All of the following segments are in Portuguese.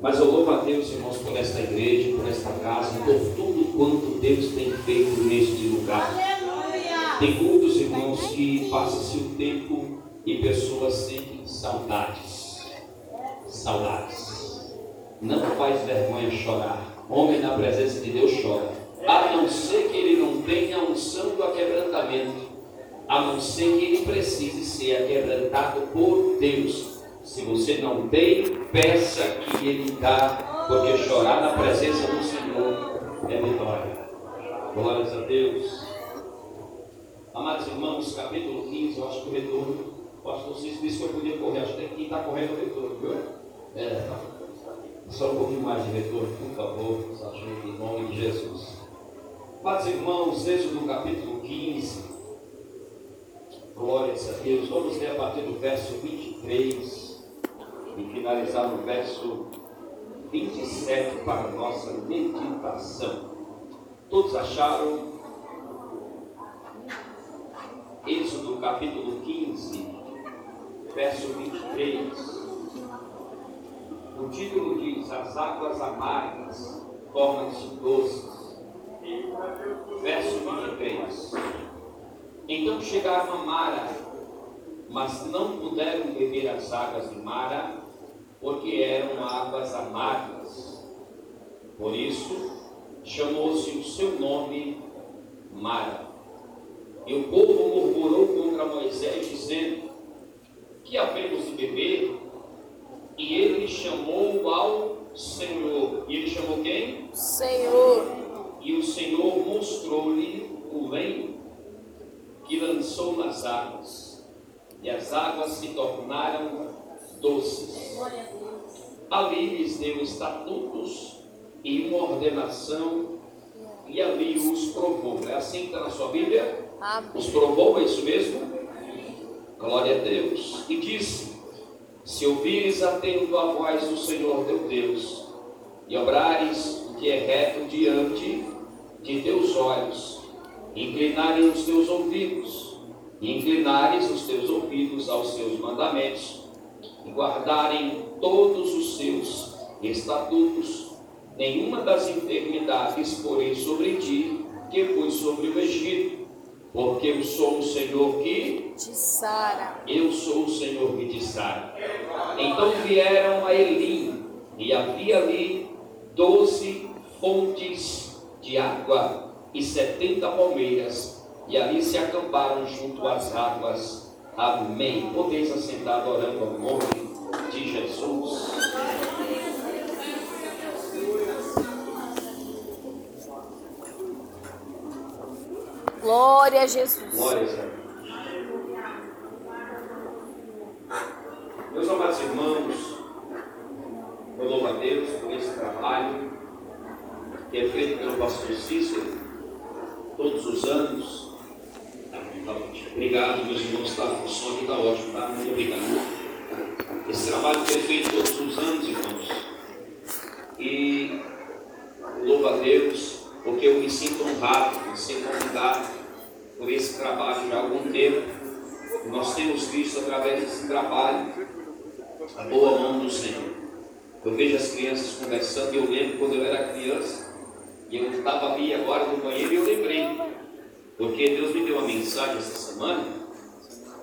Mas eu louvo a Deus, irmãos, por esta igreja, por esta casa, por tudo quanto Deus tem feito neste lugar. Tem muitos irmãos que passa-se o tempo e pessoas sentem saudades. Saudades. Não faz vergonha chorar. Homem na presença de Deus chora. A não ser que ele não tenha unção do aquebrantamento. A não ser que ele precise ser aquebrantado por Deus se você não tem, peça que Ele dá, porque chorar na presença do Senhor é vitória. Glórias a Deus. Amados irmãos, capítulo 15, eu acho que o retorno, o pastor Cícero disse que eu podia correr, acho que quem está correndo o retorno, viu? É. Só um pouquinho mais de retorno, por favor, nos ajude em nome de Jesus. Amados irmãos, Êxodo capítulo 15, glórias a Deus, vamos ler a partir do verso 23 e finalizar no verso 27 para a nossa meditação. Todos acharam Êxodo capítulo 15, verso 23. O título diz: As águas amargas tornam-se doces. Verso 23. Então chegaram a Mara, mas não puderam beber as águas de Mara, porque eram águas amargas. Por isso, chamou-se o seu nome Mara. E o povo murmurou contra Moisés, dizendo: Que havemos de beber? E ele chamou ao Senhor. E ele chamou quem? Senhor. E o Senhor mostrou-lhe o lenho que lançou nas águas. E as águas se tornaram doces. Ali lhes deu estatutos e uma ordenação, e ali os provou. É assim que está na sua Bíblia? Os provou, é isso mesmo? Glória a Deus. E disse: Se ouvires atento a voz do Senhor teu Deus, e obrares o que é reto diante de teus olhos, inclinarem os teus ouvidos, e inclinares os teus ouvidos aos seus mandamentos, e guardarem todos os seus estatutos, nenhuma das enfermidades porém sobre ti, que foi sobre o Egito, porque eu sou o Senhor que De Sara. eu sou o Senhor que te sara. Então vieram a Elim, e havia ali doze fontes de água e setenta palmeiras, e ali se acamparam junto às águas. Amém. Podeis assentar orando ao nome de Jesus. Glória a Jesus. Glórias a Deus. Meus amados irmãos, eu louvo a Deus por esse trabalho que é feito pelo pastor Cícero todos os anos. Obrigado, meus irmãos, tá, o está ótimo, tá? Muito obrigado. Esse trabalho que é feito todos os anos, irmãos. E louvo a Deus, porque eu me sinto honrado de ser convidado por esse trabalho já há algum tempo. Nós temos visto através desse trabalho a boa mão do Senhor. Eu vejo as crianças conversando, eu lembro quando eu era criança, e eu estava ali agora no banheiro e eu lembrei, porque Deus me deu uma mensagem essa semana.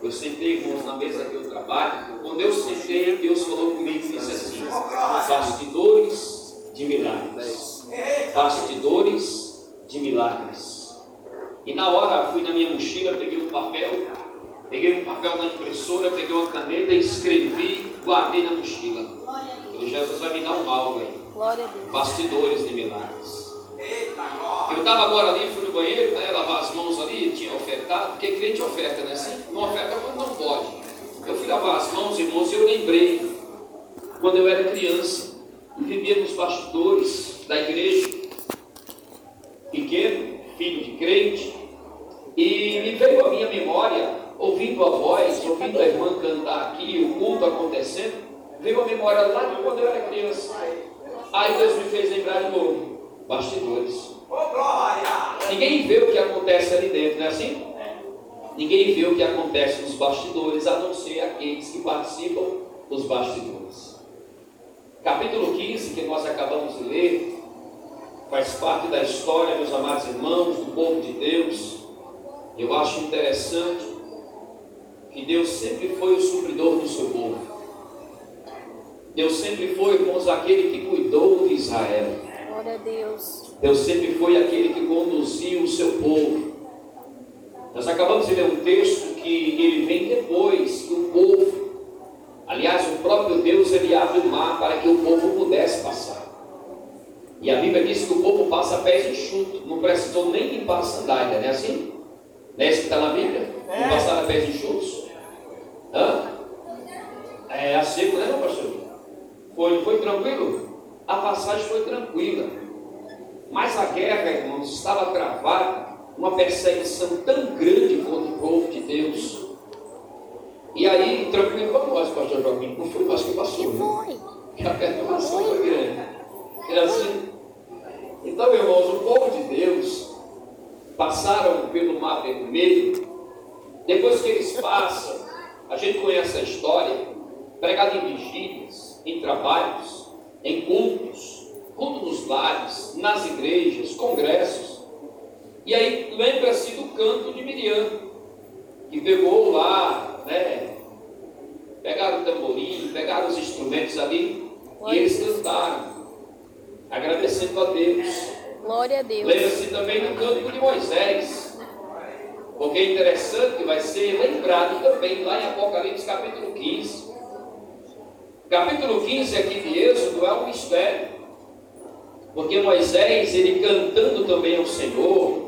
Eu sentei, irmãos, na mesa que eu trabalho. Quando eu sentei, Deus falou comigo e disse assim: bastidores de milagres. Bastidores de milagres. E na hora fui na minha mochila, peguei um papel, peguei um papel na impressora, peguei uma caneta, escrevi, guardei na mochila. Falei, Jesus vai me dar um algo aí. Bastidores de milagres. Eu estava agora ali, banheiro, né, lavar as mãos ali, tinha ofertado, porque crente oferta, né? Assim, não oferta quando não pode. Eu fui lavar as mãos, irmãos, e eu lembrei, quando eu era criança, e vivia nos bastidores da igreja, pequeno, filho de crente, e me veio a minha memória, ouvindo a voz, ouvindo a irmã cantar aqui, o culto acontecendo, veio a memória lá de quando eu era criança. Aí Deus me fez lembrar de novo, bastidores. Ninguém vê o que acontece ali dentro, não é assim? Ninguém vê o que acontece nos bastidores, a não ser aqueles que participam dos bastidores. capítulo 15, que nós acabamos de ler, faz parte da história, meus amados irmãos, do povo de Deus. Eu acho interessante que Deus sempre foi o supridor do seu povo. Deus sempre foi, irmãos, aquele que cuidou de Israel. Glória a Deus. Deus sempre foi aquele que conduziu o seu povo. Nós acabamos de ler um texto que ele vem depois que o povo, aliás, o próprio Deus, ele abre o mar para que o povo pudesse passar. E a Bíblia diz que o povo passa pés enxutos, não precisou nem limpar a sandália, não é assim? Não é isso que está na Bíblia? Não passaram pés enxutos? Hã? É a seco, né, não, pastor? Foi, foi tranquilo? A passagem foi tranquila. Mas a guerra, irmãos, estava travada, uma perseguição tão grande contra o povo de Deus. E aí, tranquilo para nós, pastor Joaquim, não foi nós que passou. Que foi? Que a perturbação foi grande. Era assim. Então, irmãos, o povo de Deus passaram pelo mar vermelho. Depois que eles passam, a gente conhece a história, pregado em vigílias, em trabalhos, em cultos, culto nos lares, nas igrejas, congressos. E aí lembra-se do canto de Miriam, que pegou lá, né? Pegaram o tamborim, pegaram os instrumentos ali e eles cantaram, agradecendo a Deus. Glória a Deus. Lembra-se também do canto de Moisés, porque é interessante que vai ser lembrado também lá em Apocalipse capítulo 15. Capítulo 15 aqui de Êxodo é um mistério. Porque Moisés, ele cantando também ao Senhor,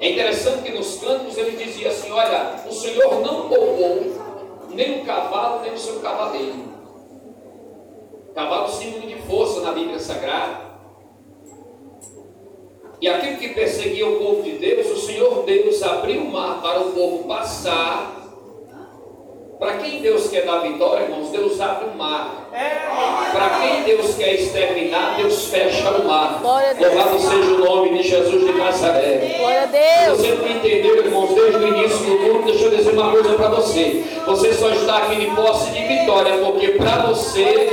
é interessante que nos cantos ele dizia assim: Olha, o Senhor não poupou nem o cavalo, nem o seu cavaleiro. Cavalo símbolo de força na Bíblia Sagrada. E aquilo que perseguia o povo de Deus, o Senhor Deus abriu o mar para o povo passar. Para quem Deus quer dar vitória, irmãos, Deus abre o mar. Para quem Deus quer exterminar, Deus fecha o mar. Louvado seja o nome de Jesus de Nazaré. Glória a Deus. Se você não entendeu, irmãos, desde o início do mundo, deixa eu dizer uma coisa para você. Você só está aqui de posse de vitória, porque para você,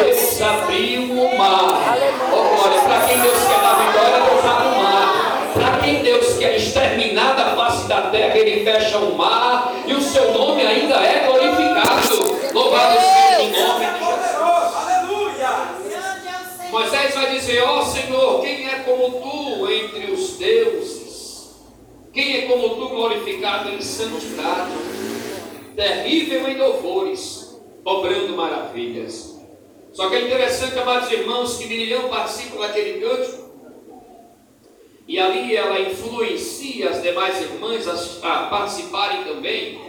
Deus abriu o mar. Oh, glória, para quem Deus quer dar vitória, Deus abre o mar. Quem Deus quer exterminar da face da terra, Ele fecha o mar. E o seu nome ainda é glorificado. Louvado seja o nome de Jesus. Moisés vai dizer: Ó oh, Senhor, quem é como tu entre os deuses? Quem é como tu glorificado em santidade? Terrível em louvores, obrando maravilhas. Só que é interessante, amados irmãos, que Miriam participa daquele cântico. E ali ela influencia as demais irmãs a, a participarem também.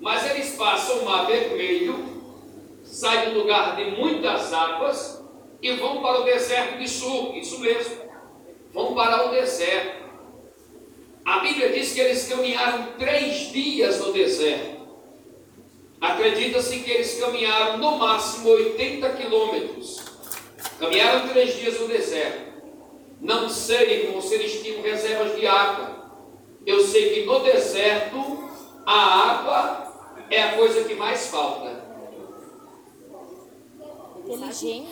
Mas eles passam o mar vermelho, saem do lugar de muitas águas e vão para o deserto de Sul, isso mesmo, vão para o deserto. A Bíblia diz que eles caminharam três dias no deserto. Acredita-se que eles caminharam no máximo 80 quilômetros. Caminharam três dias no deserto. Não sei, irmão, se eles tinham reservas de água. Eu sei que no deserto a água é a coisa que mais falta.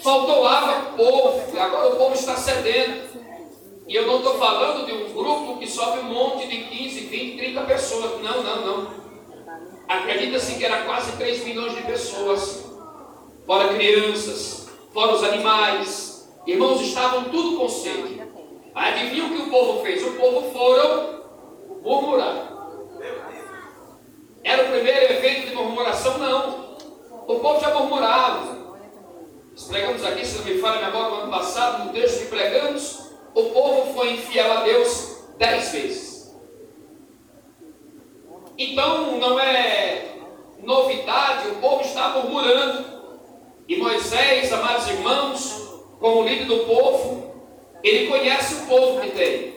Faltou água para o povo, agora o povo está cedendo. E eu não estou falando de um grupo que sobe um monte de 15, 20, 30 pessoas. Não, não, não. Acredita-se que era quase 3 milhões de pessoas. Fora crianças, fora os animais. Irmãos, estavam tudo com sede. Adivinha o que o povo fez? O povo foram murmurar. Era o primeiro evento de murmuração? Não. O povo já murmurava. Nós pregamos aqui, se não me falha a memória, no ano passado, no texto que pregamos, o povo foi infiel a Deus dez vezes. Então não é novidade, o povo está murmurando. E Moisés, amados irmãos, como líder do povo, ele conhece o povo que tem.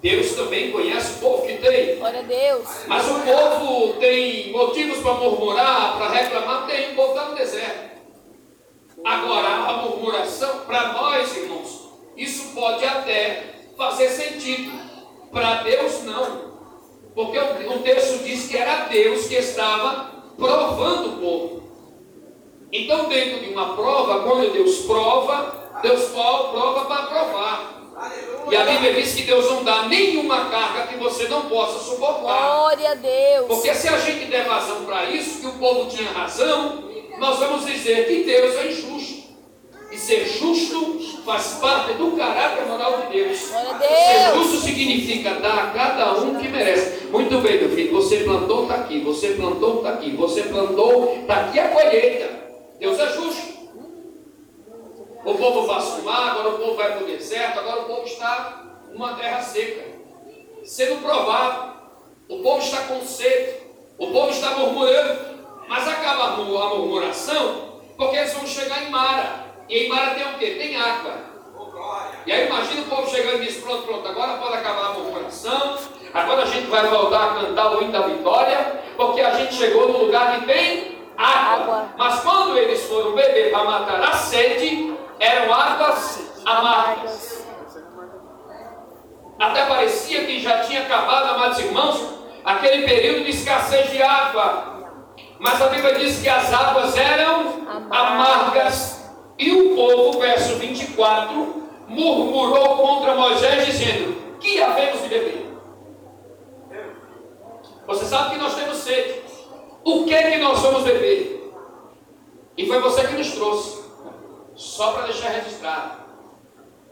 Deus também conhece o povo que tem. Glória a Deus. Mas o povo tem motivos para murmurar, para reclamar, tem, o povo está no deserto. Agora, a murmuração, para nós, irmãos, isso pode até fazer sentido. Para Deus, não. Porque o texto diz que era Deus que estava provando o povo. Então, dentro de uma prova, quando Deus prova, Deus prova para provar. E a Bíblia diz que Deus não dá nenhuma carga que você não possa suportar. Glória a Deus. Porque se a gente der razão para isso, que o povo tinha razão, nós vamos dizer que Deus é injusto. E ser justo faz parte do caráter moral de Deus. Glória a Deus. Ser justo significa dar a cada um que merece. Muito bem, meu filho, você plantou, está aqui. Você plantou, está aqui. Você plantou, está aqui a colheita. Deus é justo. O povo passou o mar, agora o povo vai para o deserto, agora o povo está numa terra seca, sendo provado. O povo está com sede, o povo está murmurando, mas acaba a murmuração, porque eles vão chegar em Mara. E em Mara tem o quê? Tem água. E aí imagina o povo chegando e diz, pronto, pronto, agora pode acabar a murmuração, agora a gente vai voltar a cantar o hino da vitória, porque a gente chegou no lugar que tem água. Mas quando eles foram beber para matar a sede, eram águas amargas. Até parecia que já tinha acabado, amados irmãos, aquele período de escassez de água. Mas a Bíblia diz que as águas eram amargas. E o povo, verso 24, murmurou contra Moisés, dizendo: Que havemos de beber? Você sabe que nós temos sede. O que é que nós vamos beber? E foi você que nos trouxe. Só para deixar registrado.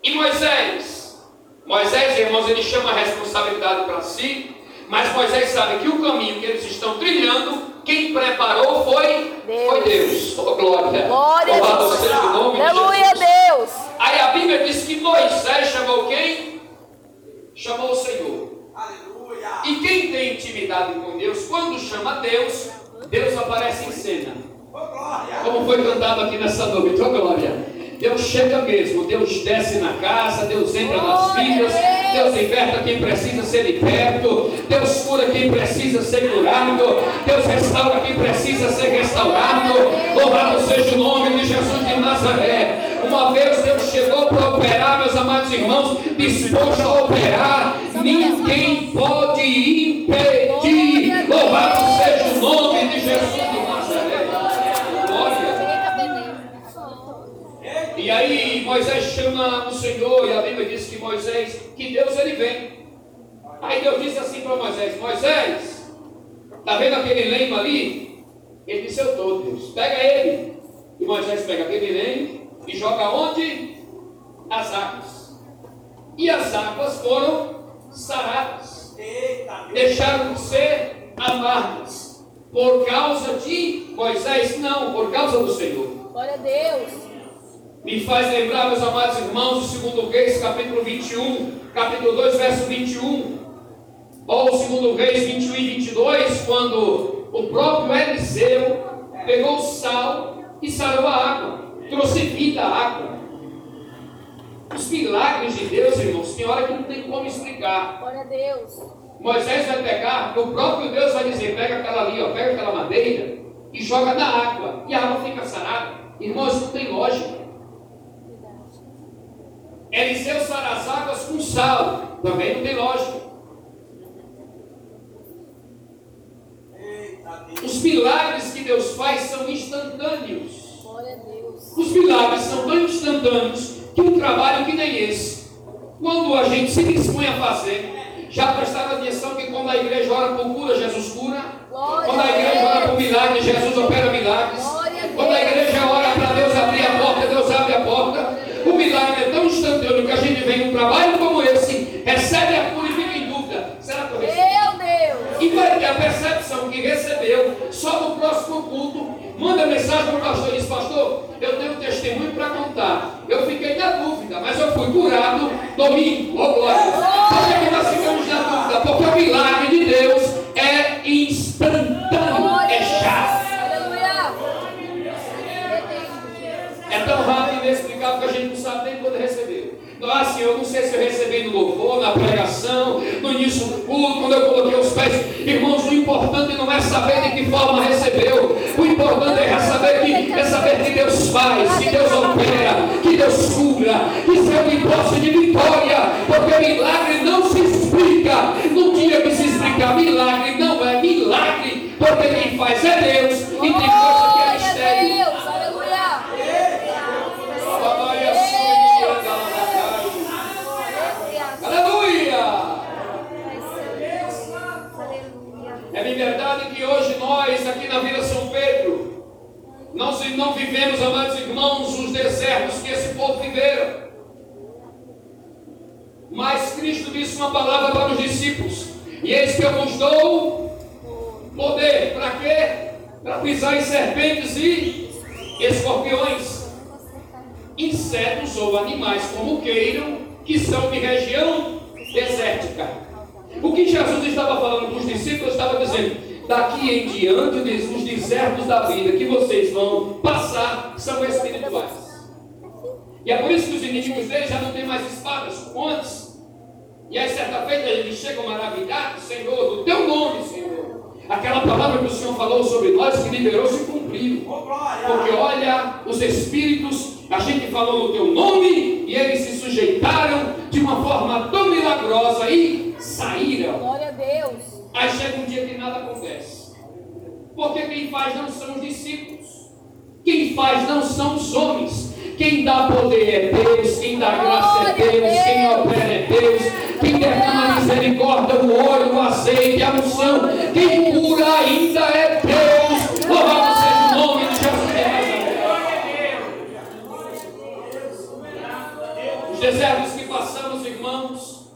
E Moisés? Moisés, irmãos, ele chama a responsabilidade para si, mas Moisés sabe que o caminho que eles estão trilhando, quem preparou foi Deus. Foi Deus. Oh, glória. Glória a Deus. Seja o nome Aleluia a Deus. Aí a Bíblia diz que Moisés chamou quem? Chamou o Senhor. Aleluia. E quem tem intimidade com Deus, quando chama Deus, Deus aparece em cena. Como foi cantado aqui nessa noite, oh glória. Deus chega mesmo, Deus desce na casa, Deus entra nas filhas, Deus liberta quem precisa ser liberto, Deus cura quem precisa ser curado, Deus restaura quem precisa ser restaurado. Louvado seja o nome de Jesus de Nazaré. Uma vez Deus chegou para operar, meus amados irmãos, disposto a operar, ninguém pode impedir. Louvado seja o nome de Jesus. E aí Moisés chama o Senhor, e a Bíblia diz que Moisés, que Deus ele vem. Aí Deus disse assim para Moisés: Moisés, está vendo aquele leme ali? Ele disse: Eu estou, Deus. Pega ele. E Moisés pega aquele leme e joga onde? As águas. E as águas foram saradas. Deixaram de ser amargas. Por causa de Moisés? Não, por causa do Senhor. Glória a Deus me faz lembrar, meus amados irmãos, o segundo Reis, capítulo 21, capítulo 2, verso 21, ou o segundo Reis 21 e 22, quando o próprio Eliseu pegou o sal e sarou a água, trouxe vida à água. Os milagres de Deus, irmãos, tem hora que não tem como explicar. Glória a Deus. Moisés vai pegar, o próprio Deus vai dizer: pega aquela ali, ó, pega aquela madeira e joga na água, e a água fica sarada. Irmãos, não tem lógica. Eliseu sara as águas com sal. Também não tem lógica. Os milagres que Deus faz são instantâneos. Os milagres são tão instantâneos que um trabalho que nem esse, quando a gente se dispõe a fazer, já prestaram atenção que quando a igreja ora por cura, Jesus cura. Quando a igreja ora por milagres, Jesus opera milagres. Quando a igreja vem num trabalho como esse, recebe a cura e fica em dúvida. Será que eu recebi? Meu Deus! E vai ter a percepção que recebeu só no próximo culto. Manda mensagem para o pastor e diz, pastor, eu tenho um testemunho para contar. Eu fiquei na dúvida, mas eu fui curado domingo. Oh, glória! Por que, que nós ficamos na dúvida? Porque o milagre de Deus é instantâneo, é já. É tão rápido e inexplicável que a gente não sabe nem quando recebeu. Ah, Senhor, eu não sei se eu recebi no louvor, na pregação, no início do culto, quando eu coloquei os pés. Irmãos, o importante não é saber de que forma recebeu. O importante é saber que, é saber que Deus faz, que Deus opera, que Deus cura, que seu depósito de vitória. Porque milagre não se explica. No dia que se explicar milagre, não é milagre. Porque quem faz é Deus. E tem coisa que é mistério. desertos que esse povo viveram. Mas Cristo disse uma palavra para os discípulos: E eis que eu vos dou poder. Para quê? Para pisar em serpentes e escorpiões, insetos ou animais como queiram, que são de região desértica. O que Jesus estava falando para os discípulos, estava dizendo: daqui em diante, os desertos da vida que vocês vão passar são espirituais. E é por isso que os inimigos dele já não têm mais espadas como antes. E aí, certa feita, eles chegam maravilhados, Senhor, do teu nome, Senhor. Aquela palavra que o Senhor falou sobre nós, que liberou, se cumpriu. Porque olha, os espíritos, a gente falou no teu nome, e eles se sujeitaram de uma forma tão milagrosa e saíram. Glória a Deus. Aí chega um dia que nada acontece. Porque quem faz não são os discípulos. Quem faz não são os homens. Quem dá poder é Deus, quem dá graça é Deus, quem opera é Deus, quem derrama a misericórdia, o óleo, o azeite, a unção, quem cura ainda é Deus. Louvado seja o nome de Jesus. Os desertos que passamos, irmãos,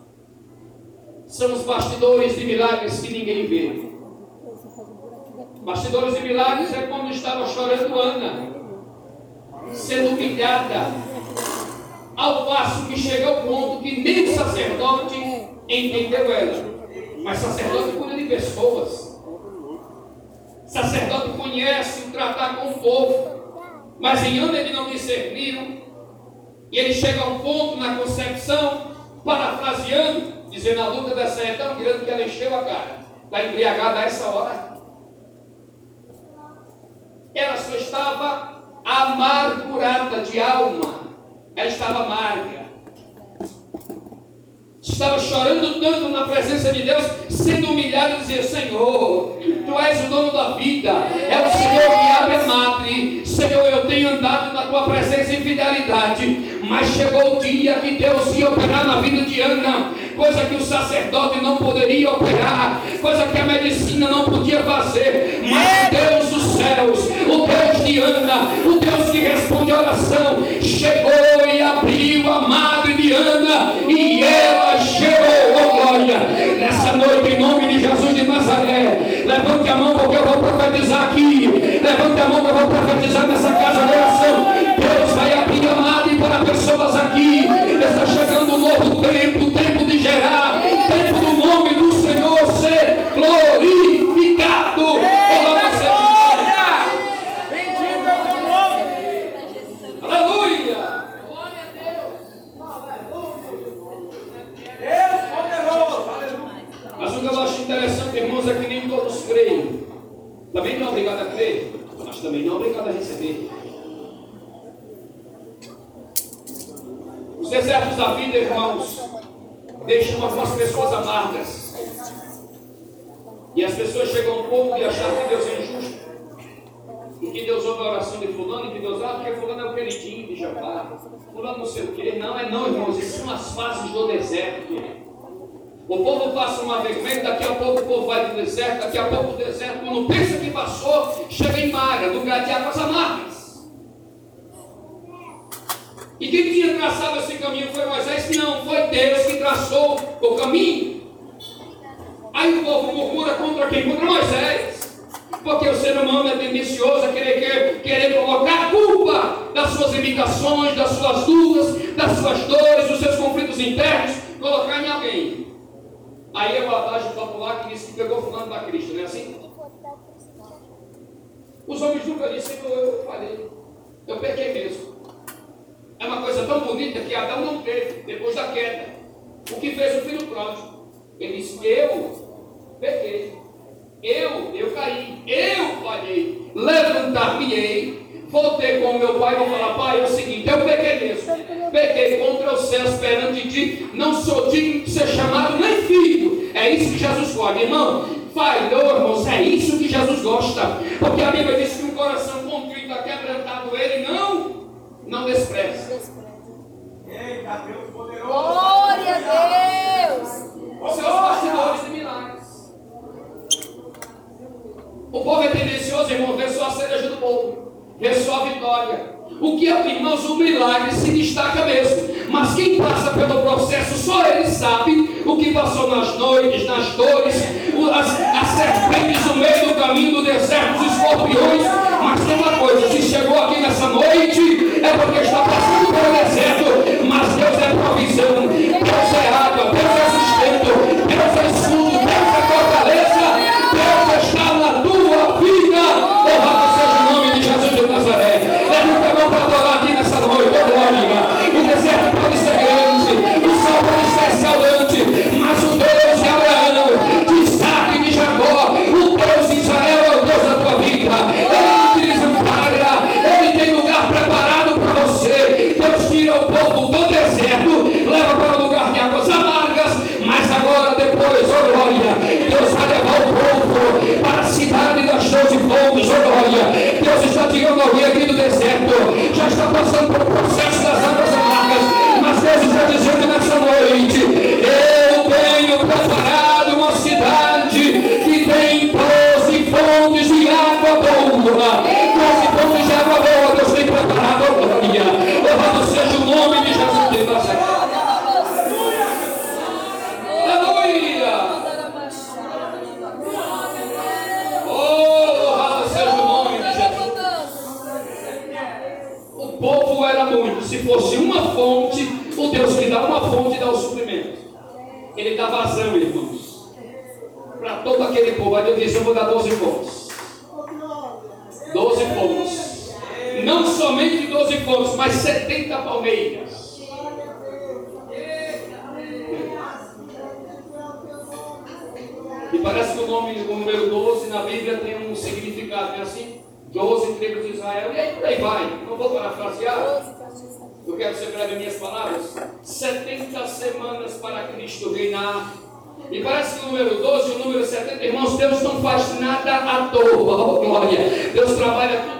são os bastidores de milagres que ninguém vê. Bastidores de milagres é quando estava chorando Ana sendo humilhada, ao passo que chega ao ponto que nem o sacerdote entendeu ela. Mas sacerdote cuida de pessoas. Sacerdote conhece o tratar com o povo. Mas em Ana ele não discerniram. E ele chega a um ponto na concepção, parafraseando, dizendo a luta dessa é tão grande que ela encheu a cara. Está embriagada a essa hora. Ela só estava amargurada de alma. Ela estava amarga. Estava chorando tanto na presença de Deus, sendo humilhada e dizia: Senhor, Tu és o dono da vida, é o Senhor que abre a madre. Senhor, eu tenho andado na Tua presença em fidelidade, mas chegou o dia que Deus ia operar na vida de Ana, coisa que o sacerdote não poderia operar, coisa que a medicina não podia fazer, mas Deus dos céus, o Deus de Ana, o Deus que responde a oração, chegou e abriu a madre de Ana e ela gerou, oh glória, nessa noite em nome de Jesus de Nazaré. Levante a mão porque eu vou profetizar aqui. Levante a mão que eu vou profetizar nessa casa de oração. Deus vai abrir a madre para pessoas aqui. Está chegando um novo tempo, tempo de gerar, tempo do nome do Senhor ser glorificado. Mas o que eu acho interessante, irmãos, é que nem todos creem. Também não é obrigado a crer, mas também não é obrigado a receber. Os desertos da vida, irmãos, deixam algumas pessoas amargas. E as pessoas chegam ao ponto de achar que Deus é injusto. E que Deus ouve a oração de fulano, e que Deus, ah, porque fulano é o queridinho de Japá. Fulano não sei o quê. Não, é não, irmãos. Isso são as fases do deserto. O povo passa uma vez, daqui a pouco o povo vai para o deserto, daqui a pouco o deserto, quando pensa que passou, chega em Mara, lugar de águas amargas. E quem tinha traçado esse caminho foi Moisés? Não, foi Deus que traçou o caminho. Aí o povo murmura contra quem? Contra Moisés. Porque o ser humano é tendencioso a querer, querer, querer colocar a culpa das suas limitações, das suas dúvidas, das suas dores, dos seus conflitos internos, colocar em alguém. Aí é o adagio popular que diz que pegou fulano da Cristo, não é assim? Os homens nunca disseram, eu falei, eu pequei mesmo. É uma coisa tão bonita que Adão não teve depois da queda. O que fez o filho pródigo? Ele disse, eu pequei. Eu, eu caí, eu falhei, levantar-me-ei, voltei com meu pai e vou falar, pai, é o seguinte, eu pequei mesmo, pequei contra os céus perante ti, não sou digno de ser chamado nem filho. É isso que Jesus gosta, irmão. Falhou, irmãos, é isso que Jesus gosta. Porque a Bíblia diz que um coração contrito, quebrantado, ele não, não despreza. Eita, Deus poderoso. Glória a Deus. Os seus bastidores de milagres. O povo é tendencioso, irmão, ver só a cereja do bolo, ver só a vitória. O que é, irmãos, o milagre se destaca mesmo. Mas quem passa pelo processo, só ele sabe o que passou nas noites, nas dores, as, as serpentes no meio do caminho do deserto, os escorpiões. Mas tem uma coisa: se chegou aqui nessa noite, é porque está passando pelo deserto. Mas Deus é provisão, povos, oh glória. Deus está tirando alguém aqui do deserto, já está passando por processo 70 semanas para Cristo reinar. E parece que o número 12 e o número 70, irmãos, Deus não faz nada à toa. Oh, glória. Deus trabalha tudo.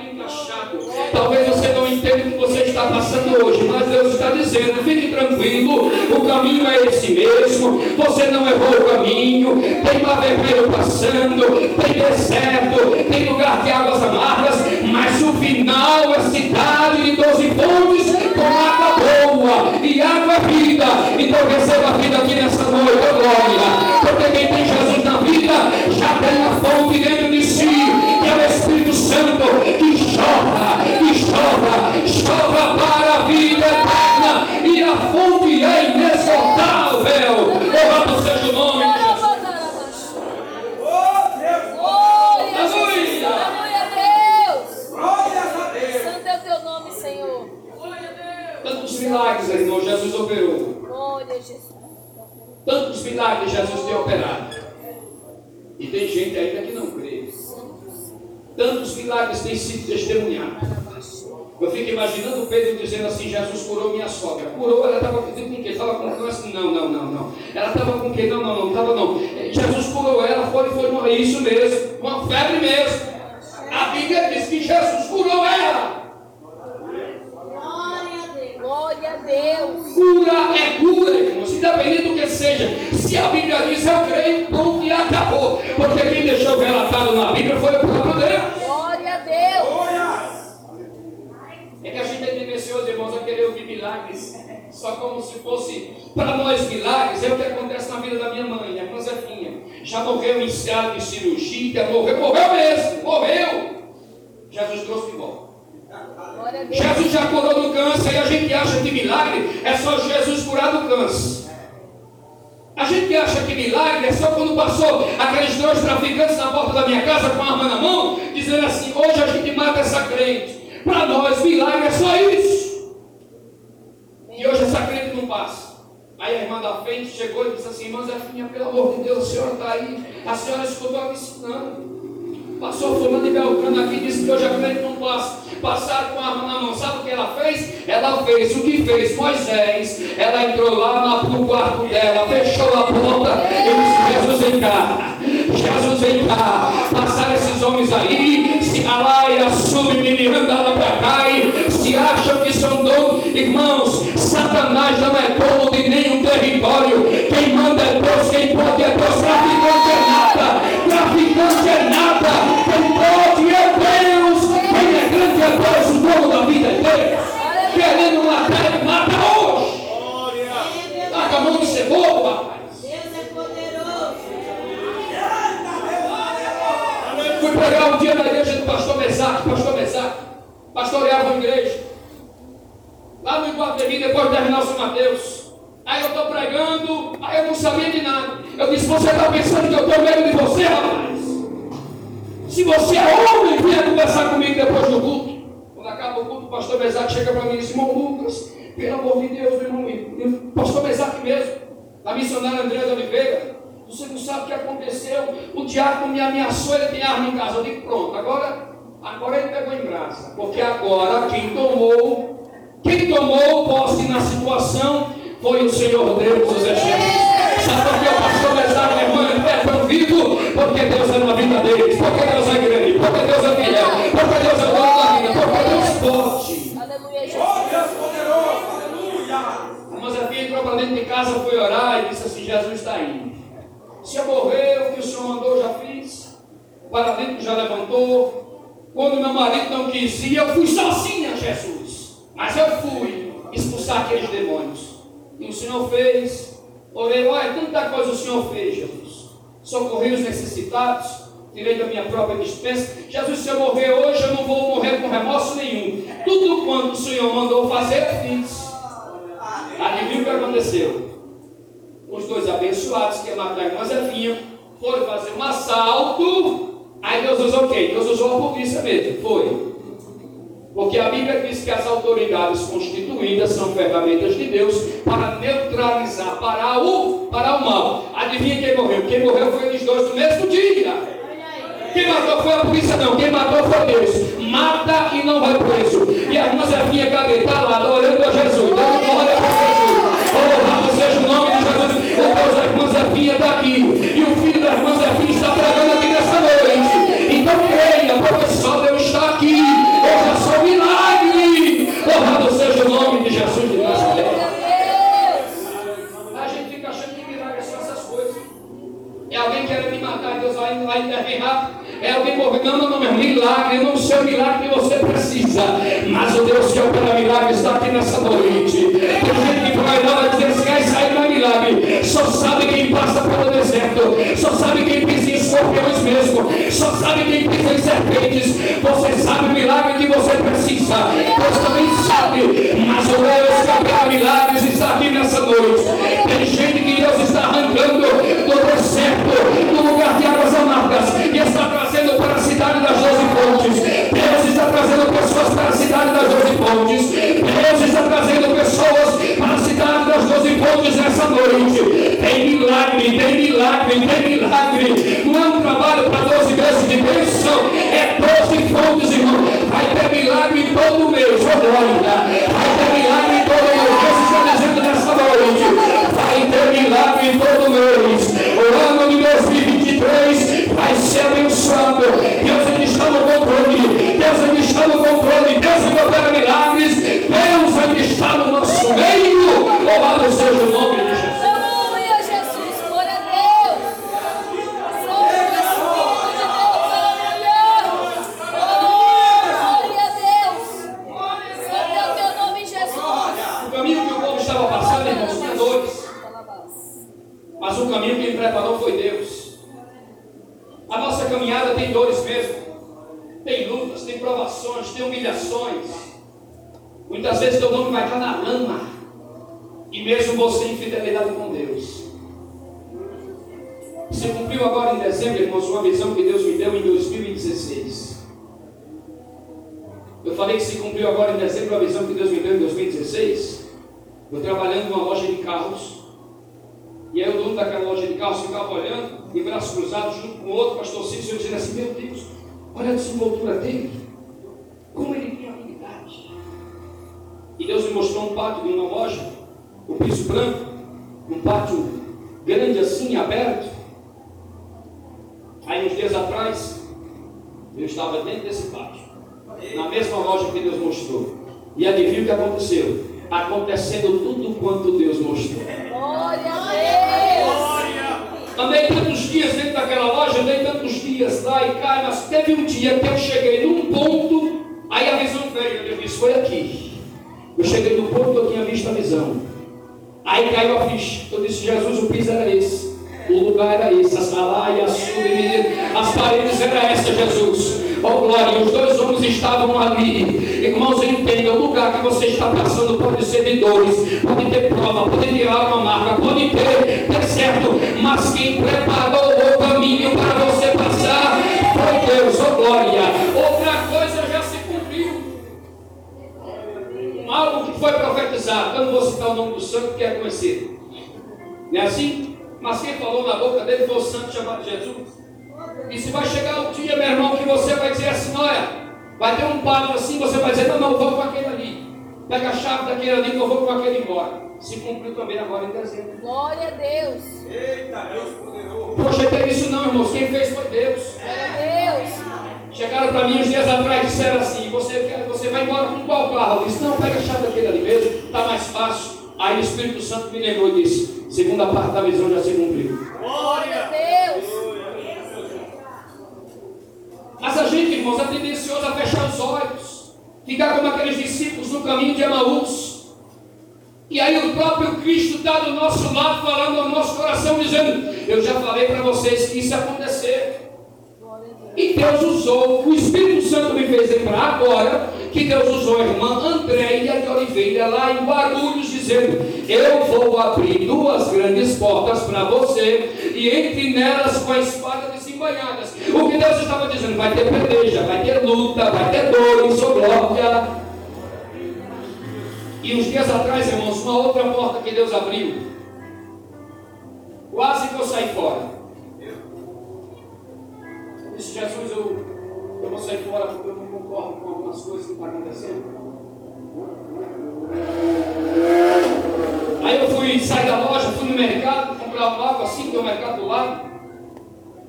Talvez você não entenda o que você está passando hoje, mas Deus está dizendo: fique tranquilo, o caminho é esse mesmo. Você não errou o caminho. Tem mar vermelho passando, tem deserto, tem lugar de águas amargas, mas o final é cidade de 12 pontes com água boa e água vida. Então receba a vida aqui nessa noite, oh glória. Porque quem tem Jesus na vida já tem a fonte dentro de si, que é o Espírito Santo que chora, chora para a vida eterna. E a fonte é inesgotável. Louvado seja o nome de Jesus. Oh, Glória a Deus. Glórias a Deus. Santo é o teu nome, Senhor. Tantos milagres, irmão, Jesus operou. Glória a Jesus. Tantos milagres Jesus tem operado. E tem gente ainda que não crê. Tantos milagres têm sido testemunhados. Eu fico imaginando Pedro dizendo assim: Jesus curou minha sogra. Curou, ela estava com quem? Estava com câncer? Não, não, não, não. Ela estava com quem? Não, não, não, estava não. Jesus curou ela, foi, foi isso mesmo, uma febre mesmo. A Bíblia diz que Jesus curou ela. Só como se fosse, para nós, milagres é o que acontece na vida da minha mãe, a irmã Zefinha. Já morreu em estado de cirurgia, morreu, morreu mesmo, morreu. Jesus trouxe de volta. Jesus já curou do câncer e a gente acha que milagre é só Jesus curar do câncer. A gente acha que milagre é só quando passou aqueles dois traficantes na porta da minha casa com a arma na mão, dizendo assim: hoje a gente mata essa crente. Para nós, milagre é só isso. E hoje essa crente não passa. Aí a irmã da frente chegou e disse assim: Irmã Zefinha, pelo amor de Deus, a senhora está aí. A senhora escutou me ensinando. Passou fulano e Beltrano aqui disse que hoje a crente não passa. Passaram com a arma na mão. Sabe o que ela fez? Ela fez o que fez Moisés. Ela entrou lá no quarto dela, fechou a porta e disse: Jesus, vem cá. Jesus vem cá, passar esses homens aí, se alaia, submiliando lá para cá, se acham que são donos, irmãos, Satanás não é povo de nenhum território, quem manda é Deus, quem pode é Deus, traficante é nada, traficante é nada, quem pode é Deus, quem é grande é Deus, o dono da vida é Deus. Querendo matar, mata hoje. Larga a mão de ser bobo, Mesaque, pastor Mesaque, pastoreava uma igreja. Lá no Iguatemi, depois de terminar o São Mateus. Aí eu estou pregando, aí eu não sabia de nada. Eu disse, você está pensando que eu estou medo de você, rapaz? Se você é homem, venha conversar comigo depois do culto. Quando acaba o culto, o pastor Mesaque chega para mim e diz, irmão Lucas, pelo amor de Deus, meu irmão, pastor Mesaque mesmo, a missionária André de Oliveira, você não sabe o que aconteceu. O diabo me ameaçou, ele tem arma em casa. Eu digo, pronto, agora, agora ele pegou em graça. Porque agora quem tomou, quem tomou posse na situação foi o Senhor Deus dos Exércitos. Sabe por que o pastor Mesaque, minha irmã, ele é tão vivo? Porque Deus é na vida deles, porque Deus é grande, porque Deus é fiel, porque Deus é dono da vida, porque Deus pode. Aleluia, Oh. Deus poderoso. Aleluia. A Mozartinha entrou para dentro de casa, foi orar e disse assim: Jesus está indo. Se eu morrer, o que o Senhor mandou, já fiz. O paralítico já levantou. Quando meu marido não quis ir, eu fui sozinha, Jesus. Mas eu fui expulsar aqueles demônios. E o Senhor fez. Orei, olha, tanta coisa o Senhor fez, Jesus. Socorri os necessitados, tirei da minha própria dispensa. Jesus, se eu morrer hoje, eu não vou morrer com remorso nenhum. Tudo quanto o Senhor mandou fazer, eu fiz. Adivinha o que aconteceu? Os dois abençoados que mataram a irmã foram fazer um assalto. Aí Deus usou quê? Deus usou a polícia mesmo. Foi. Porque a Bíblia diz que as autoridades constituídas são ferramentas de Deus para neutralizar, para o, para o mal. Adivinha quem morreu? Quem morreu foi eles dois no mesmo dia. Quem matou foi a polícia, não. Quem matou foi Deus. Mata e não vai preso. E a irmã Zefinha cadê? Está lá, orando a está aqui. E o filho da irmã Zefinha está pregando aqui nessa noite. Então creia, porque só Deus está aqui. Hoje é só milagre. Louvado seja o nome de Jesus de Nazaré. A gente fica achando que essas coisas. É alguém querendo me matar, Deus vai, vai intervir rápido. É alguém morrendo, não, não, não, milagre, eu não sei o milagre que você precisa. Mas o Deus que opera milagre está aqui nessa noite. Tem gente que vai lá e dizer assim, ai, sai não é milagre. Só sabe quem passa pelo deserto. Só sabe quem pisa em escorpiões mesmo. Só sabe quem pisa em serpentes. Você sabe o milagre que você precisa. Deus também sabe. Mas o Deus que opera milagres está aqui nessa noite. Tem gente que Deus está arrancando do deserto, do lugar de águas amargas, e está trazendo para a cidade das doze pontes. Deus está trazendo pessoas para a cidade das doze pontes. Deus está trazendo pessoas para a cidade das doze pontes nessa noite. Tem milagre, tem milagre, tem milagre. Não é um trabalho para doze meses de bênção, é doze fontes, irmão. Vai ter milagre todo mês, ô glória. E Deus me mostrou um pátio de uma loja, um piso branco, um pátio grande assim, aberto. Aí uns dias atrás, eu estava dentro desse pátio, na mesma loja que Deus mostrou. E adivinha o que aconteceu? Acontecendo tudo quanto Deus mostrou. Glória a Deus. Andei tantos dias dentro daquela loja, andei tantos dias lá e cá, mas teve um dia que eu cheguei num ponto, aí a visão veio, eu disse, foi aqui. Eu cheguei no ponto que eu tinha visto a visão. Aí caiu a ficha. Eu disse, Jesus, o piso era esse. O lugar era esse. A sala e a sua, as paredes eram essas, Jesus. Oh glória, os dois homens estavam ali. Irmãos, entenda, o lugar que você está passando pode ser de dores, pode ter prova, pode ter alma marca, pode ter deserto, mas quem preparou o caminho para você passar foi Deus, oh glória. Outra coisa já se cumpriu. Algo que foi profetizado. Eu não vou citar o nome do santo que é conhecido. Não é assim? Mas quem falou na boca dele foi o santo chamado Jesus. E se vai chegar o dia, meu irmão, que você vai dizer assim, olha, vai ter um padre assim, você vai dizer, não, não, vou com aquele ali. Pega a chave daquele ali que eu vou com aquele embora. Se cumpriu também agora em dezembro. Glória a Deus. Eita, Deus poderoso. Poxa, teve isso não, irmãos. Quem fez foi Deus. Glória a Deus. Chegaram para mim uns dias atrás e disseram assim, você, quer, você vai embora com qual carro? Eu disse, não, pega a chave daquele ali mesmo, está mais fácil. Aí o Espírito Santo me lembrou e disse, segunda parte da visão já se cumpriu. Glória a Deus. Mas a gente, irmãos, é tendencioso a fechar os olhos, ficar como aqueles discípulos no caminho de Emaús. E aí o próprio Cristo está do nosso lado, falando ao nosso coração, dizendo: Eu já falei para vocês que isso ia acontecer. E Deus usou, o Espírito Santo me fez lembrar agora que Deus usou a irmã Andréia de Oliveira lá em Guarulhos, dizendo: Eu vou abrir duas grandes portas para você, e entre nelas com a espada desembanhadas. O que Deus estava dizendo? Vai ter peleja, vai ter luta, vai ter dor, glória. E uns dias atrás, irmãos, uma outra porta que Deus abriu, quase que eu saí fora. Disse, Jesus, eu, eu vou sair fora porque eu não concordo com algumas coisas que estão acontecendo. Aí eu fui sair da loja, fui no mercado, comprar algo assim, tem o mercado do lado.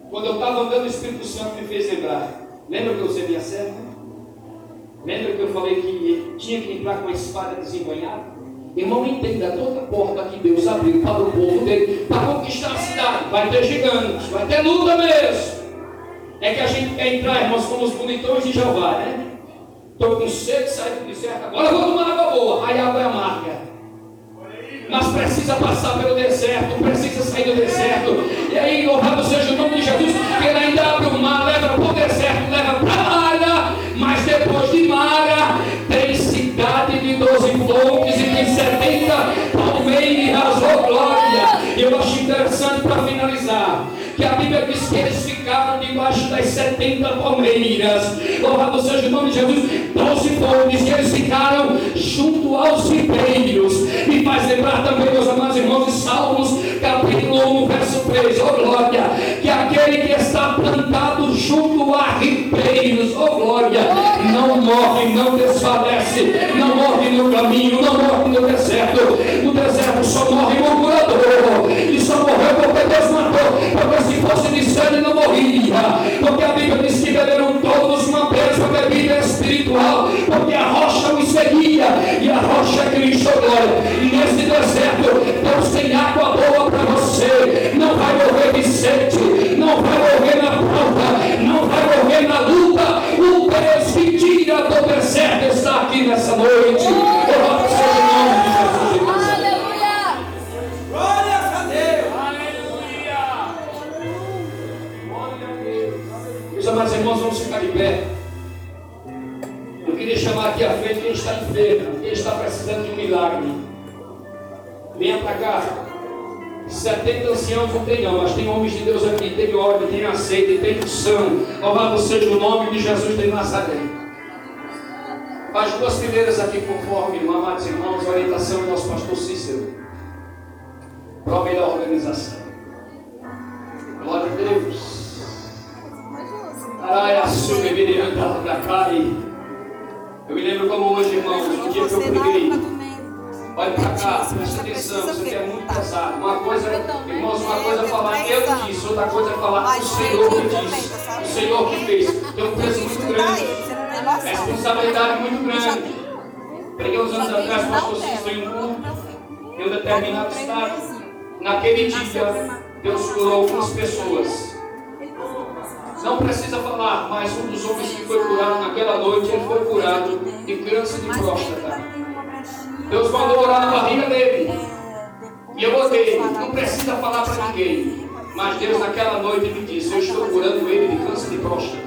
Quando eu estava andando, o Espírito Santo me fez lembrar. Lembra que eu usei minha serva? Lembra que eu falei que tinha que entrar com a espada desembanhada? Irmão, entenda, toda porta que Deus abriu para o povo dele, para conquistar a cidade, vai ter gigantes, vai ter luta mesmo. É que a gente quer entrar, irmãos, como os bonitões de Jeová, né? Estou com sede, saí do deserto, agora vou tomar água boa, aí a água é amarga. Mas precisa passar pelo deserto, precisa sair do deserto. E aí, louvado seja o nome de Jesus, que ele ainda abre o mar, leva para o deserto, leva para Mara, mas depois de Mara, tem cidade de 12 fontes e tem 70 palmeiras, oh glória! Eu acho interessante para finalizar que a Bíblia diz que eles ficaram debaixo das 70 palmeiras. Louvado seja o nome de Jesus, 12 fontes, que eles ficaram junto aos ribeiros. E faz lembrar também, meus amados irmãos, de Salmos, capítulo 1, verso 3, oh glória, que aquele que está plantado junto a ribeiros, oh glória, não morre, não desfalece, não morre no caminho, não morre no deserto. No deserto só morre o murmurador, morreu porque Deus matou, porque se fosse de sangue não morria, porque a Bíblia diz que beberam todos uma mesma bebida espiritual, porque a rocha os seguia, e a rocha é Cristo, glória. E nesse deserto, Deus tem água boa para você, não vai morrer de sede, não vai morrer na prova, não vai morrer na luta, o Deus que tira do deserto está aqui nessa noite. Pé. Eu queria chamar aqui à frente quem está enfermo, quem está precisando de um milagre. Venha para cá. 70 anciãos não tem não, mas tem homens de Deus aqui, tem ordem, tem aceite, tem unção. Louvado seja o nome de Jesus de Nazaré. Faz duas fileiras aqui conforme, amados irmãos, a orientação do nosso pastor Cícero. Para a melhor organização. Glória a Deus. Eu me lembro como hoje, irmãos, no dia que eu preguei. Olha para cá, presta atenção, isso aqui é muito pesado. Uma coisa, irmãos, uma coisa é falar eu disse, outra coisa é falar o Senhor que disse, o Senhor que fez. Tem um peso muito grande, responsabilidade muito grande. Preguei uns anos atrás, pastor Cícero em um em um determinado estado. Naquele dia, Deus curou algumas pessoas. Não precisa falar, mas um dos homens que foi curado naquela noite, ele foi curado de câncer de próstata. Deus mandou orar na barriga dele. E eu orei, não precisa falar para ninguém. Mas Deus naquela noite me disse, eu estou curando ele de câncer de próstata.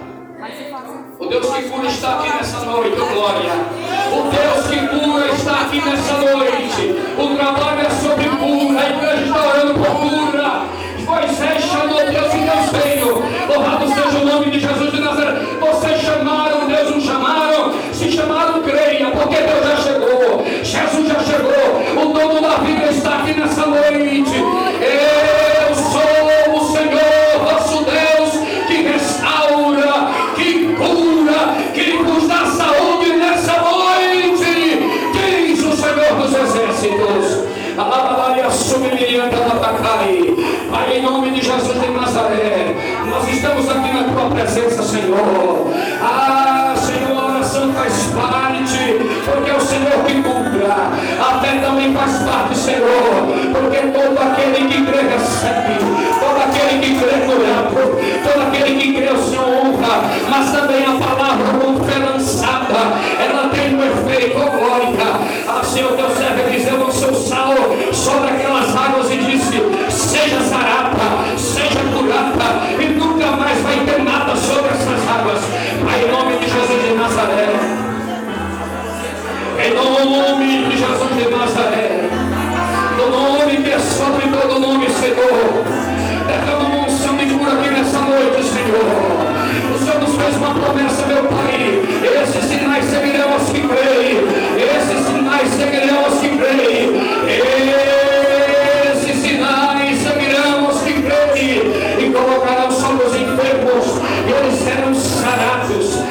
O Deus que cura está aqui nessa noite, oh glória. O Deus que cura está aqui nessa noite. O trabalho é sobre cura. A igreja está orando por cura. Jesus já chegou. O dono da vida está aqui nessa noite. Eu sou o Senhor, vosso Deus, que restaura, que cura, que nos dá saúde nessa noite. Diz o Senhor dos Exércitos. Alabaria submirianta da Tacai. Pai, em nome de Jesus de Nazaré, nós estamos aqui na tua presença, Senhor. Ah, Senhor, a faz parte, Senhor, porque todo aquele que crê recebe, todo aquele que crê curado, todo aquele que crê o Senhor honra, mas também a palavra fé lançada, ela tem um efeito, glória. Ah, Senhor, teu servo dizer no seu sal sobre aquelas águas e disse: seja sarada, seja curada, e nunca mais vai ter nada sobre essas águas. Pai, em nome de Jesus de Nazaré. Em nome de Jesus de Nazaré sobre todo nome, Senhor. Derrama uma unção de cura aqui nessa noite, Senhor. O Senhor nos fez uma promessa, meu Pai. Esses sinais seguirão aos que creem. Esses sinais seguirão aos que creem. Esses sinais seguirão aos que creem. E colocarão sobre os enfermos. E eles serão sarados.